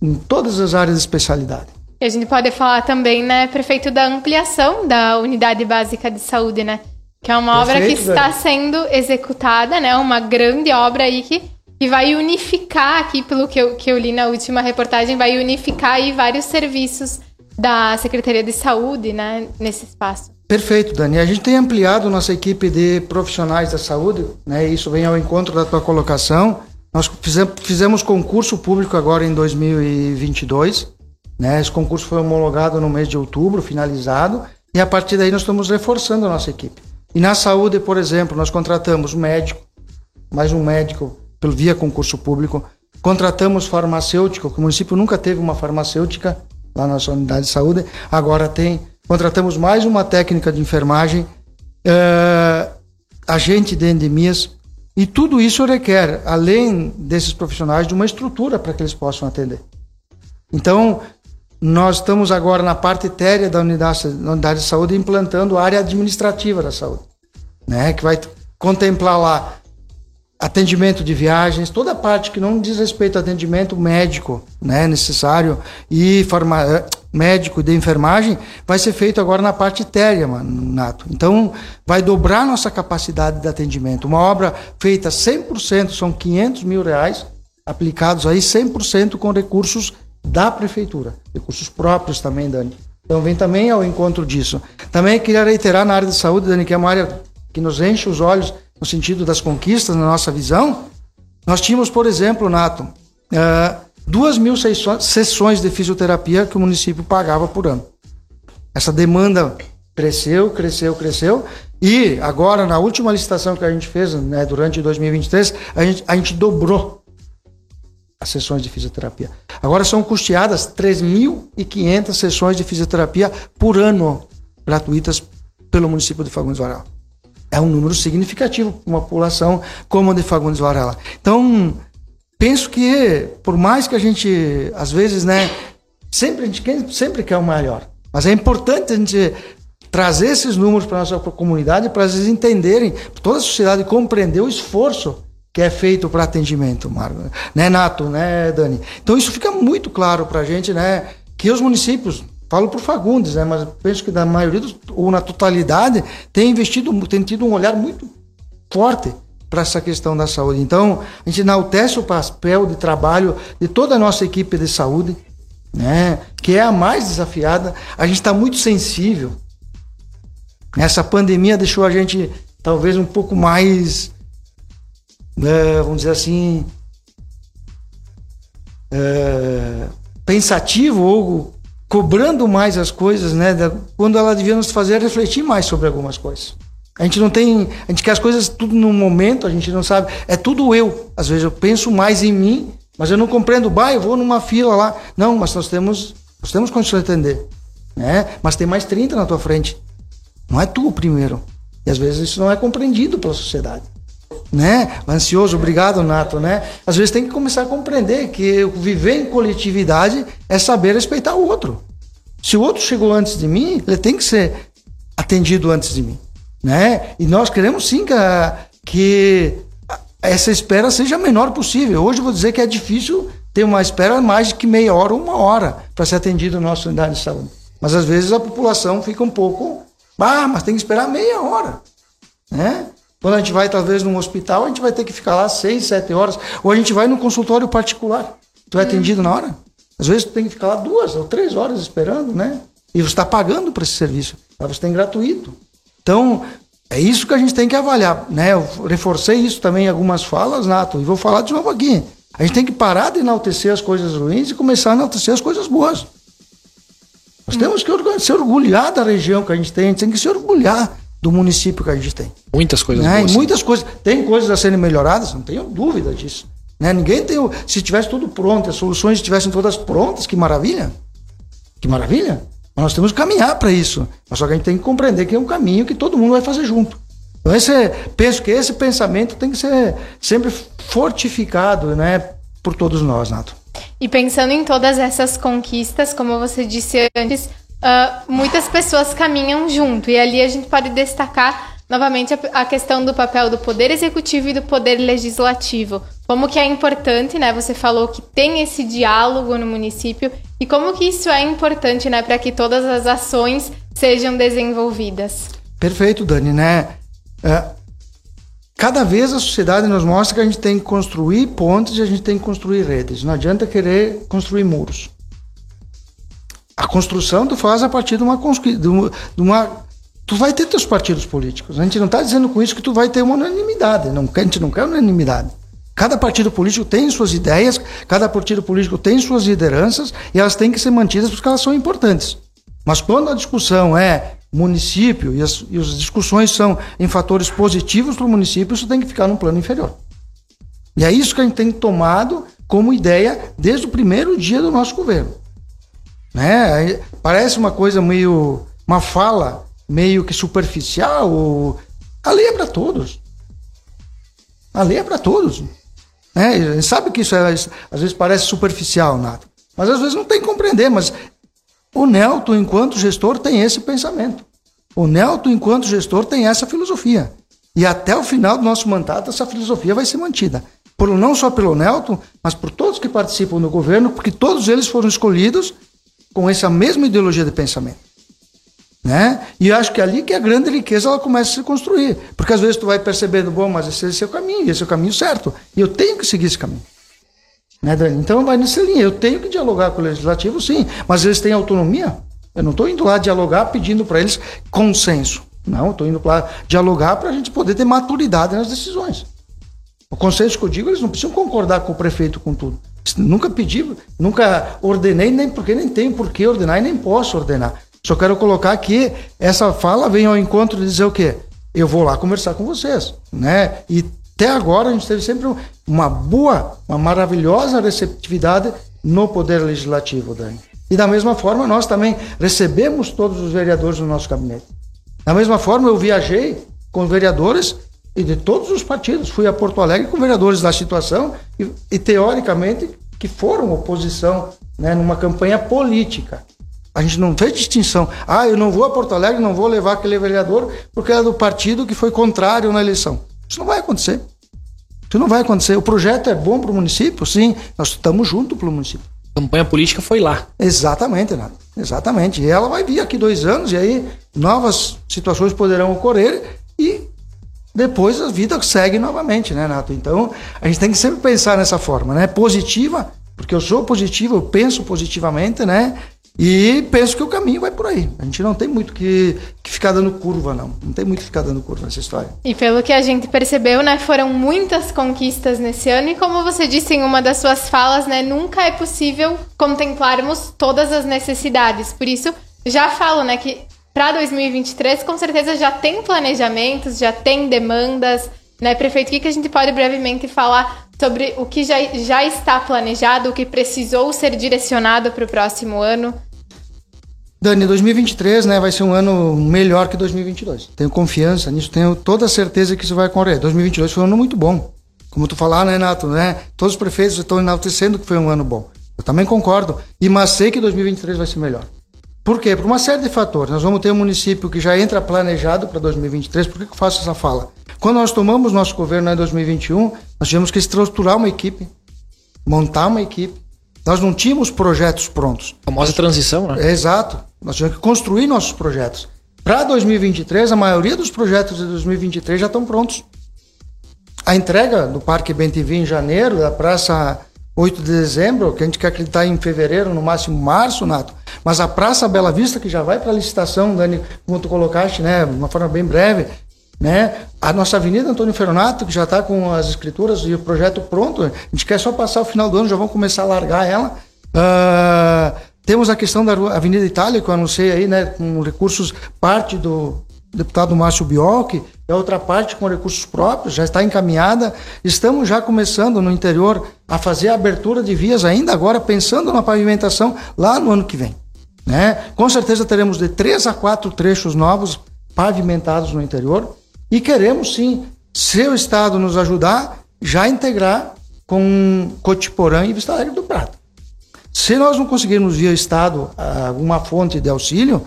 em todas as áreas de especialidade. E a gente pode falar também, né, prefeito, da ampliação da unidade básica de saúde, né? Que é uma Perfeito, obra que está velho. sendo executada, né? Uma grande obra aí que, que vai unificar aqui, pelo que eu, que eu li na última reportagem, vai unificar aí vários serviços da Secretaria de Saúde, né? Nesse espaço. Perfeito, Dani. A gente tem ampliado nossa equipe de profissionais da saúde, né? Isso vem ao encontro da tua colocação. Nós fizemos, concurso público agora em 2022, né? Esse concurso foi homologado no mês de outubro, finalizado, e a partir daí nós estamos reforçando a nossa equipe. E na saúde, por exemplo, nós contratamos médico, mais um médico pelo via concurso público. Contratamos farmacêutico, que o município nunca teve uma farmacêutica lá na sua unidade de saúde, agora tem. Contratamos mais uma técnica de enfermagem, uh, agente de endemias, e tudo isso requer, além desses profissionais, de uma estrutura para que eles possam atender. Então, nós estamos agora na parte etérea da unidade, da unidade de saúde implantando a área administrativa da saúde, né? que vai contemplar lá atendimento de viagens, toda a parte que não diz respeito ao atendimento médico né, necessário e farma, eh, médico de enfermagem, vai ser feito agora na parte etérea, Nato. Então, vai dobrar nossa capacidade de atendimento. Uma obra feita 100%, são 500 mil reais, aplicados aí 100% com recursos da prefeitura, recursos próprios também, Dani. Então vem também ao encontro disso. Também queria reiterar na área de saúde, Dani, que é uma área que nos enche os olhos no sentido das conquistas, na nossa visão. Nós tínhamos, por exemplo, Nato, uh, duas mil sessões de fisioterapia que o município pagava por ano. Essa demanda cresceu, cresceu, cresceu. E agora, na última licitação que a gente fez, né, durante 2023, a gente, a gente dobrou as sessões de fisioterapia. Agora são custeadas 3.500 sessões de fisioterapia por ano, gratuitas pelo município de Fagundes Varela. É um número significativo para uma população como a de Fagundes Varela. Então, penso que, por mais que a gente, às vezes, né, sempre, a gente sempre quer o melhor, mas é importante a gente trazer esses números para a nossa comunidade para eles entenderem, toda a sociedade compreender o esforço que é feito para atendimento, Marco, né, Nato, né, Dani? Então isso fica muito claro para a gente, né, que os municípios, falo por Fagundes, né, mas penso que da maioria, dos, ou na totalidade, tem investido, tem tido um olhar muito forte para essa questão da saúde. Então, a gente enaltece o papel de trabalho de toda a nossa equipe de saúde, né, que é a mais desafiada. A gente está muito sensível. Essa pandemia deixou a gente talvez um pouco mais é, vamos dizer assim, é, pensativo ou cobrando mais as coisas, né? Quando ela devia nos fazer refletir mais sobre algumas coisas. A gente não tem, a gente quer as coisas tudo no momento, a gente não sabe, é tudo eu. Às vezes eu penso mais em mim, mas eu não compreendo, bah, eu vou numa fila lá. Não, mas nós temos, nós temos condições de atender, né? Mas tem mais 30 na tua frente. Não é tu o primeiro. E às vezes isso não é compreendido pela sociedade. Né? Ansioso, obrigado, Nato, né? Às vezes tem que começar a compreender que viver em coletividade é saber respeitar o outro. Se o outro chegou antes de mim, ele tem que ser atendido antes de mim, né? E nós queremos sim que, que essa espera seja a menor possível. Hoje eu vou dizer que é difícil ter uma espera mais que meia hora uma hora para ser atendido na nossa unidade de saúde. Mas às vezes a população fica um pouco, ah, mas tem que esperar meia hora, né? Quando a gente vai, talvez, num hospital, a gente vai ter que ficar lá seis, sete horas. Ou a gente vai num consultório particular. Tu é atendido na hora. Às vezes tu tem que ficar lá duas ou três horas esperando, né? E você está pagando por esse serviço. Mas você tem gratuito. Então, é isso que a gente tem que avaliar, né? Eu reforcei isso também em algumas falas, Nato, e vou falar de novo aqui. A gente tem que parar de enaltecer as coisas ruins e começar a enaltecer as coisas boas. Nós hum. temos que se orgulhar da região que a gente tem, a gente tem que se orgulhar do município que a gente tem. Muitas coisas né? boas. Muitas coisas. Tem coisas a serem melhoradas, não tenho dúvida disso. Né? Ninguém tem. Se tivesse tudo pronto, as soluções estivessem todas prontas, que maravilha. Que maravilha. Mas nós temos que caminhar para isso. Mas só que a gente tem que compreender que é um caminho que todo mundo vai fazer junto. Então, esse, penso que esse pensamento tem que ser sempre fortificado né, por todos nós, Nato. E pensando em todas essas conquistas, como você disse antes, uh, muitas pessoas caminham junto. E ali a gente pode destacar novamente a, questão do papel do poder executivo e do poder legislativo. Como que é importante, né? Você falou que tem esse diálogo no município e como que isso é importante, né, para que todas as ações sejam desenvolvidas. Perfeito, Dani, né? É, cada vez a sociedade nos mostra que a gente tem que construir pontes e a gente tem que construir redes. Não adianta querer construir muros. A construção tu faz a partir de uma, de uma tu vai ter teus partidos políticos. A gente não está dizendo com isso que tu vai ter uma unanimidade. Não, a gente não quer unanimidade. Cada partido político tem suas ideias, cada partido político tem suas lideranças e elas têm que ser mantidas porque elas são importantes. Mas quando a discussão é município e as, e as discussões são em fatores positivos para o município, isso tem que ficar num plano inferior. E é isso que a gente tem tomado como ideia desde o primeiro dia do nosso governo. Né? Parece uma coisa meio. uma fala meio que superficial. Ou... A lei é para todos. A lei é para todos. Né? Sabe que isso é, às vezes parece superficial, Nato. Mas às vezes não tem que compreender. Mas o Nelton, enquanto gestor, tem esse pensamento. O Nelton, enquanto gestor, tem essa filosofia. E até o final do nosso mandato, essa filosofia vai ser mantida. Por, não só pelo Nelton, mas por todos que participam do governo, porque todos eles foram escolhidos com essa mesma ideologia de pensamento. Né? E eu acho que é ali que a grande riqueza ela começa a se construir. Porque às vezes tu vai percebendo, bom, mas esse, esse é o caminho, esse é o caminho certo. E eu tenho que seguir esse caminho. Né? Então vai nessa linha. Eu tenho que dialogar com o legislativo, sim, mas eles têm autonomia. Eu não estou indo lá dialogar pedindo para eles consenso. Não, estou indo lá dialogar para a gente poder ter maturidade nas decisões. O consenso que eu digo, eles não precisam concordar com o prefeito com tudo. Nunca pedi, nunca ordenei, nem porque nem tenho por que ordenar e nem posso ordenar. Só quero colocar que essa fala vem ao encontro de dizer o quê? Eu vou lá conversar com vocês, né? E até agora a gente teve sempre uma boa, uma maravilhosa receptividade no Poder Legislativo, Dani. E da mesma forma, nós também recebemos todos os vereadores no nosso gabinete. Da mesma forma, eu viajei com vereadores e de todos os partidos. Fui a Porto Alegre com vereadores da situação e, e teoricamente, que foram oposição né, numa campanha política. A gente não fez distinção. Ah, eu não vou a Porto Alegre, não vou levar aquele vereador porque é do partido que foi contrário na eleição. Isso não vai acontecer. Isso não vai acontecer. O projeto é bom para o município? Sim, nós estamos juntos para o município. A campanha política foi lá. Exatamente, Renato. Exatamente. E ela vai vir aqui dois anos e aí novas situações poderão ocorrer e depois a vida segue novamente, né, Nato? Então, a gente tem que sempre pensar nessa forma, né? Positiva, porque eu sou positivo, eu penso positivamente, né? E penso que o caminho vai por aí. A gente não tem muito que, que ficar dando curva, não. Não tem muito que ficar dando curva nessa história. E pelo que a gente percebeu, né, foram muitas conquistas nesse ano. E como você disse em uma das suas falas, né, nunca é possível contemplarmos todas as necessidades. Por isso, já falo, né, que para 2023, com certeza já tem planejamentos, já tem demandas. Né, prefeito, o que, que a gente pode brevemente falar sobre o que já, já está planejado, o que precisou ser direcionado para o próximo ano? Dani, 2023 né, vai ser um ano melhor que 2022. Tenho confiança nisso, tenho toda a certeza que isso vai ocorrer. 2022 foi um ano muito bom. Como tu falar, né, Renato? Né? Todos os prefeitos estão enaltecendo que foi um ano bom. Eu também concordo. E mas sei que 2023 vai ser melhor. Por quê? Por uma série de fatores. Nós vamos ter um município que já entra planejado para 2023. Por que eu faço essa fala? Quando nós tomamos nosso governo em 2021, nós tivemos que estruturar uma equipe, montar uma equipe. Nós não tínhamos projetos prontos. A famosa transição, né? Exato. Nós tínhamos que construir nossos projetos. Para 2023, a maioria dos projetos de 2023 já estão prontos. A entrega do Parque Bentivi em janeiro, da Praça 8 de dezembro, que a gente quer acreditar em fevereiro, no máximo março, Nato. Mas a Praça Bela Vista, que já vai para licitação, Dani, como tu colocaste, né, de uma forma bem breve, né? A nossa Avenida Antônio Ferronato, que já está com as escrituras e o projeto pronto, a gente quer só passar o final do ano, já vamos começar a largar ela. Uh, temos a questão da Avenida Itália, que eu anunciei aí, né, com recursos, parte do deputado Márcio Biocchi, a outra parte com recursos próprios, já está encaminhada. Estamos já começando no interior a fazer a abertura de vias, ainda agora pensando na pavimentação lá no ano que vem. Né? Com certeza teremos de três a quatro trechos novos pavimentados no interior e queremos sim, se o Estado nos ajudar, já integrar com Cotiporã e Vista Alegre do Prata. Se nós não conseguirmos via Estado alguma fonte de auxílio,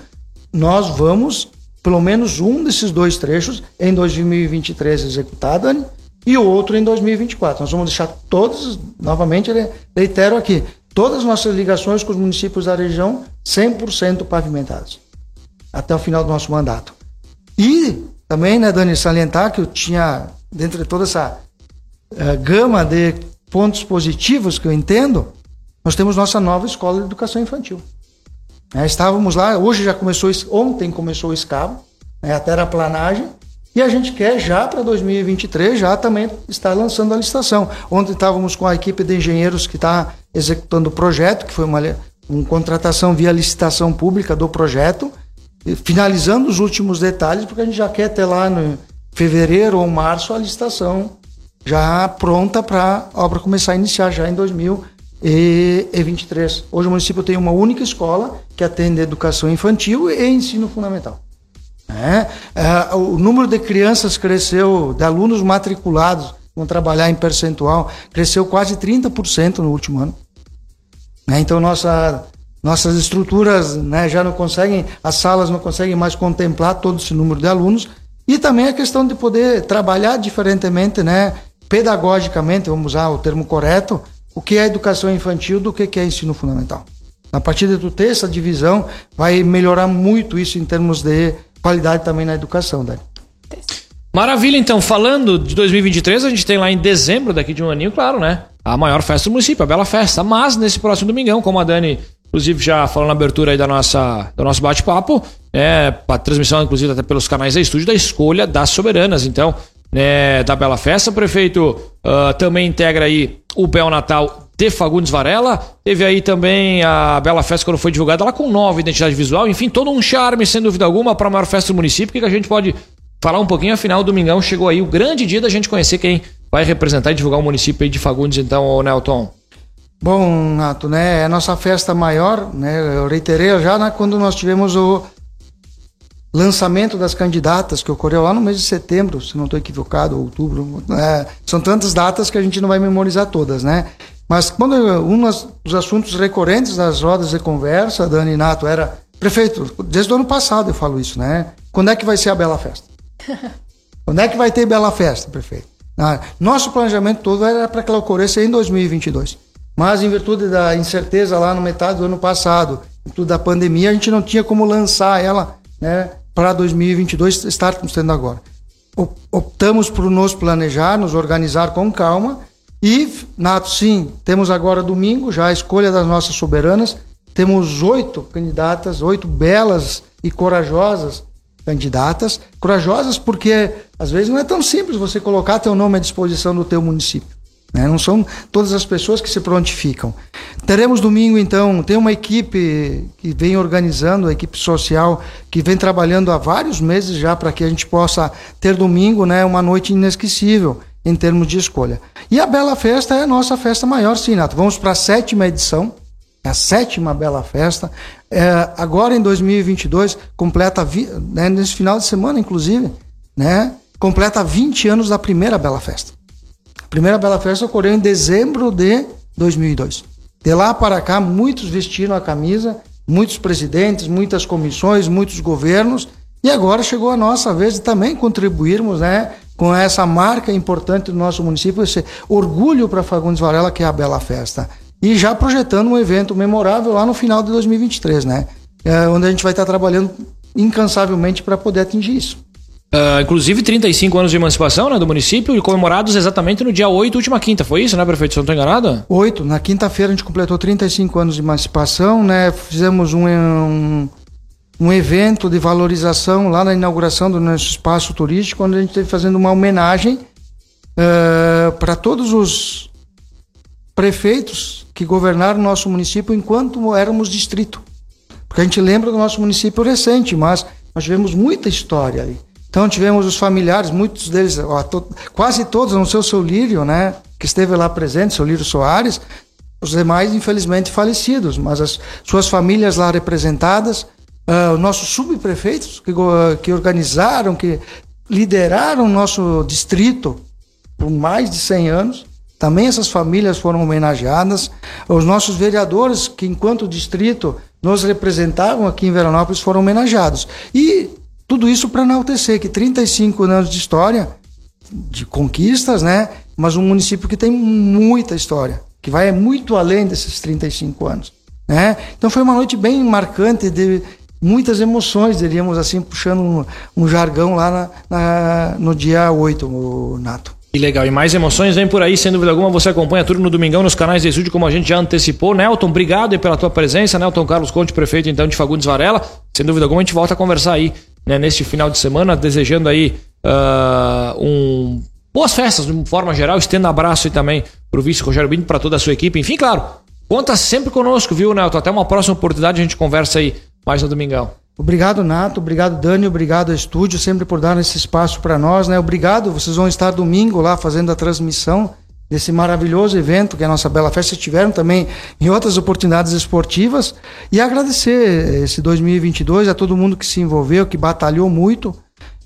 nós vamos, pelo menos um desses dois trechos, em 2023 executado e o outro em 2024. Nós vamos deixar todos, novamente, reitero aqui, todas as nossas ligações com os municípios da região 100% pavimentadas, até o final do nosso mandato. E também, né, Dani, salientar que eu tinha, dentro de toda essa uh, gama de pontos positivos que eu entendo, nós temos nossa nova escola de educação infantil. É, estávamos lá, hoje já começou, ontem começou o escavo, né, a terraplanagem, e a gente quer já para 2023 já também estar lançando a licitação. Ontem estávamos com a equipe de engenheiros que está executando o projeto, que foi uma, uma contratação via licitação pública do projeto, finalizando os últimos detalhes, porque a gente já quer ter lá no fevereiro ou março a licitação já pronta para a obra começar a iniciar já em 2023 e, e 23. Hoje o município tem uma única escola que atende educação infantil e ensino fundamental. É, é, o número de crianças cresceu, de alunos matriculados, vão trabalhar em percentual, cresceu quase 30% no último ano. É, então nossa, nossas estruturas né, já não conseguem, as salas não conseguem mais contemplar todo esse número de alunos. E também a questão de poder trabalhar diferentemente, né, pedagogicamente, vamos usar o termo correto, o que é educação infantil do que é ensino fundamental. A partir de tu ter essa divisão, vai melhorar muito isso em termos de qualidade também na educação, Dani. Maravilha, então, falando de 2023, a gente tem lá em dezembro, daqui de um aninho, claro, né? A maior festa do município, a Bela Festa. Mas nesse próximo domingão, como a Dani, inclusive, já falou na abertura aí da nossa, do nosso bate-papo, é, a transmissão, inclusive, até pelos canais da estúdio, da escolha das soberanas. Então, né, da Bela Festa, prefeito uh, também integra aí o Bel Natal de Fagundes Varela. Teve aí também a Bela Festa quando foi divulgada, lá com nova identidade visual. Enfim, todo um charme, sem dúvida alguma, para a maior festa do município. Que a gente pode falar um pouquinho? Afinal, domingão chegou aí o grande dia da gente conhecer quem vai representar e divulgar o município de Fagundes, então, Nelton. Bom, Nato, né? É a nossa festa maior, né? Eu reiterei já né, quando nós tivemos o lançamento das candidatas, que ocorreu lá no mês de setembro, se não estou equivocado, outubro. É, são tantas datas que a gente não vai memorizar todas, né? Mas quando um dos assuntos recorrentes das rodas de conversa, Dani e Nato, era prefeito, desde o ano passado eu falo isso, né? Quando é que vai ser a Bela Festa? Quando é que vai ter Bela Festa, prefeito? Ah, nosso planejamento todo era para que ela ocorresse em 2022. Mas em virtude da incerteza lá no metade do ano passado, em virtude da pandemia, a gente não tinha como lançar ela, né? Para 2022 estarmos tendo agora. Optamos por nos planejar, nos organizar com calma e, Nato, sim, temos agora domingo já a escolha das nossas soberanas. Temos oito candidatas, oito belas e corajosas candidatas. Corajosas porque às vezes não é tão simples você colocar teu nome à disposição do teu município. Né? Não são todas as pessoas que se prontificam. Teremos domingo, então, tem uma equipe que vem organizando, a equipe social, que vem trabalhando há vários meses já para que a gente possa ter domingo né, uma noite inesquecível em termos de escolha. E a Bela Festa é a nossa festa maior, sim, Nato. Vamos para a sétima edição, a sétima Bela Festa. É, agora em 2022, completa, né, nesse final de semana, inclusive, né, completa 20 anos da primeira Bela Festa. Primeira Bela Festa ocorreu em dezembro de 2002. De lá para cá, muitos vestiram a camisa, muitos presidentes, muitas comissões, muitos governos, e agora chegou a nossa vez de também contribuirmos né, com essa marca importante do nosso município, esse orgulho para Fagundes Varela, que é a Bela Festa. E já projetando um evento memorável lá no final de 2023, né? É, onde a gente vai estar trabalhando incansavelmente para poder atingir isso. Uh, inclusive 35 anos de emancipação né, do município e comemorados exatamente no dia 8, última quinta. Foi isso, né, prefeito? Se eu não estou enganado? 8. Na quinta-feira a gente completou 35 anos de emancipação, né? Fizemos um, um, um, evento de valorização lá na inauguração do nosso espaço turístico, onde a gente esteve fazendo uma homenagem uh, para todos os prefeitos que governaram o nosso município enquanto éramos distrito. Porque a gente lembra do nosso município recente, mas nós tivemos muita história ali. Então tivemos os familiares, muitos deles, ó, to, quase todos, não sei o seu Lírio, né, que esteve lá presente, seu Lírio Soares, os demais infelizmente falecidos, mas as suas famílias lá representadas, uh, os nossos subprefeitos que, que organizaram, que lideraram o nosso distrito por mais de 100 anos, também essas famílias foram homenageadas. Os nossos vereadores, que enquanto distrito nos representavam aqui em Veranópolis, foram homenageados. E tudo isso para enaltecer que 35 anos de história, de conquistas, né? Mas um município que tem muita história, que vai muito além desses 35 anos, né? Então foi uma noite bem marcante de muitas emoções, diríamos assim, puxando um, um jargão lá na, na, no dia 8, o Nato. Que legal. E mais emoções vem por aí, sem dúvida alguma. Você acompanha tudo no Domingão, nos canais de estúdio, como a gente já antecipou. Nelton, obrigado pela tua presença. Nelton Carlos Conte, prefeito então de Fagundes Varela. Sem dúvida alguma, a gente volta a conversar aí né, neste final de semana, desejando aí uh, um boas festas de uma forma geral. Estendo abraço aí também para o vice Rogério Binto, para toda a sua equipe. Enfim, claro, conta sempre conosco, viu, Nelton? Até uma próxima oportunidade a gente conversa aí mais no Domingão. Obrigado, Nato. Obrigado, Dani. Obrigado, Estúdio, sempre por dar esse espaço para nós. Né? Obrigado. Vocês vão estar domingo lá fazendo a transmissão desse maravilhoso evento que é a nossa Bela Festa. Tiveram também em outras oportunidades esportivas. E agradecer esse 2022 a todo mundo que se envolveu, que batalhou muito.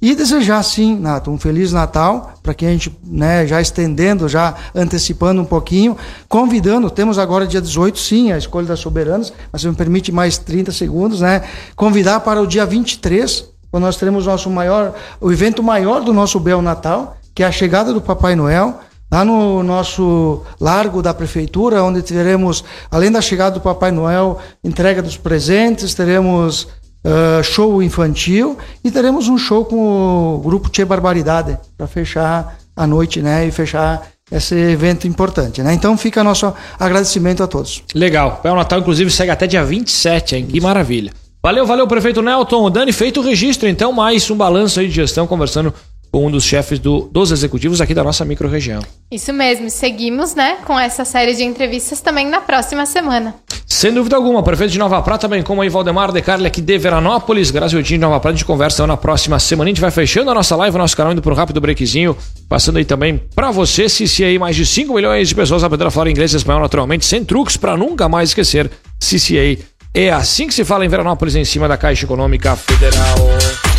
E desejar, sim, Nato, um Feliz Natal, para que a gente, né, já estendendo, já antecipando um pouquinho, convidando, temos agora dia 18, sim, a escolha das soberanas, mas se me permite mais 30 segundos, né? Convidar para o dia 23, quando nós teremos nosso maior, o evento maior do nosso Bel Natal, que é a chegada do Papai Noel, lá no nosso largo da prefeitura, onde teremos, além da chegada do Papai Noel, entrega dos presentes, teremos uh, show infantil e teremos um show com o grupo Tchê Barbaridade para fechar a noite, né? E fechar esse evento importante, né? Então fica nosso agradecimento a todos. Legal. O Natal, inclusive, segue até dia 27, hein? Que maravilha. Valeu, valeu, prefeito Nelton. Dani, feito o registro, então, mais um balanço aí de gestão, conversando um dos chefes do, dos executivos aqui da nossa microrregião. Isso mesmo, seguimos, né, com essa série de entrevistas também na próxima semana. Sem dúvida alguma, prefeito de Nova Prata, bem como aí Valdemar de Carli aqui de Veranópolis, Graziotinho de Nova Prata, a gente conversa na próxima semana. A gente vai fechando a nossa live, o nosso canal indo para um rápido breakzinho, passando aí também para você, CCA, mais de 5 milhões de pessoas aprendendo a falar inglês e espanhol naturalmente, sem truques para nunca mais esquecer. CCA é assim que se fala em Veranópolis, em cima da Caixa Econômica Federal.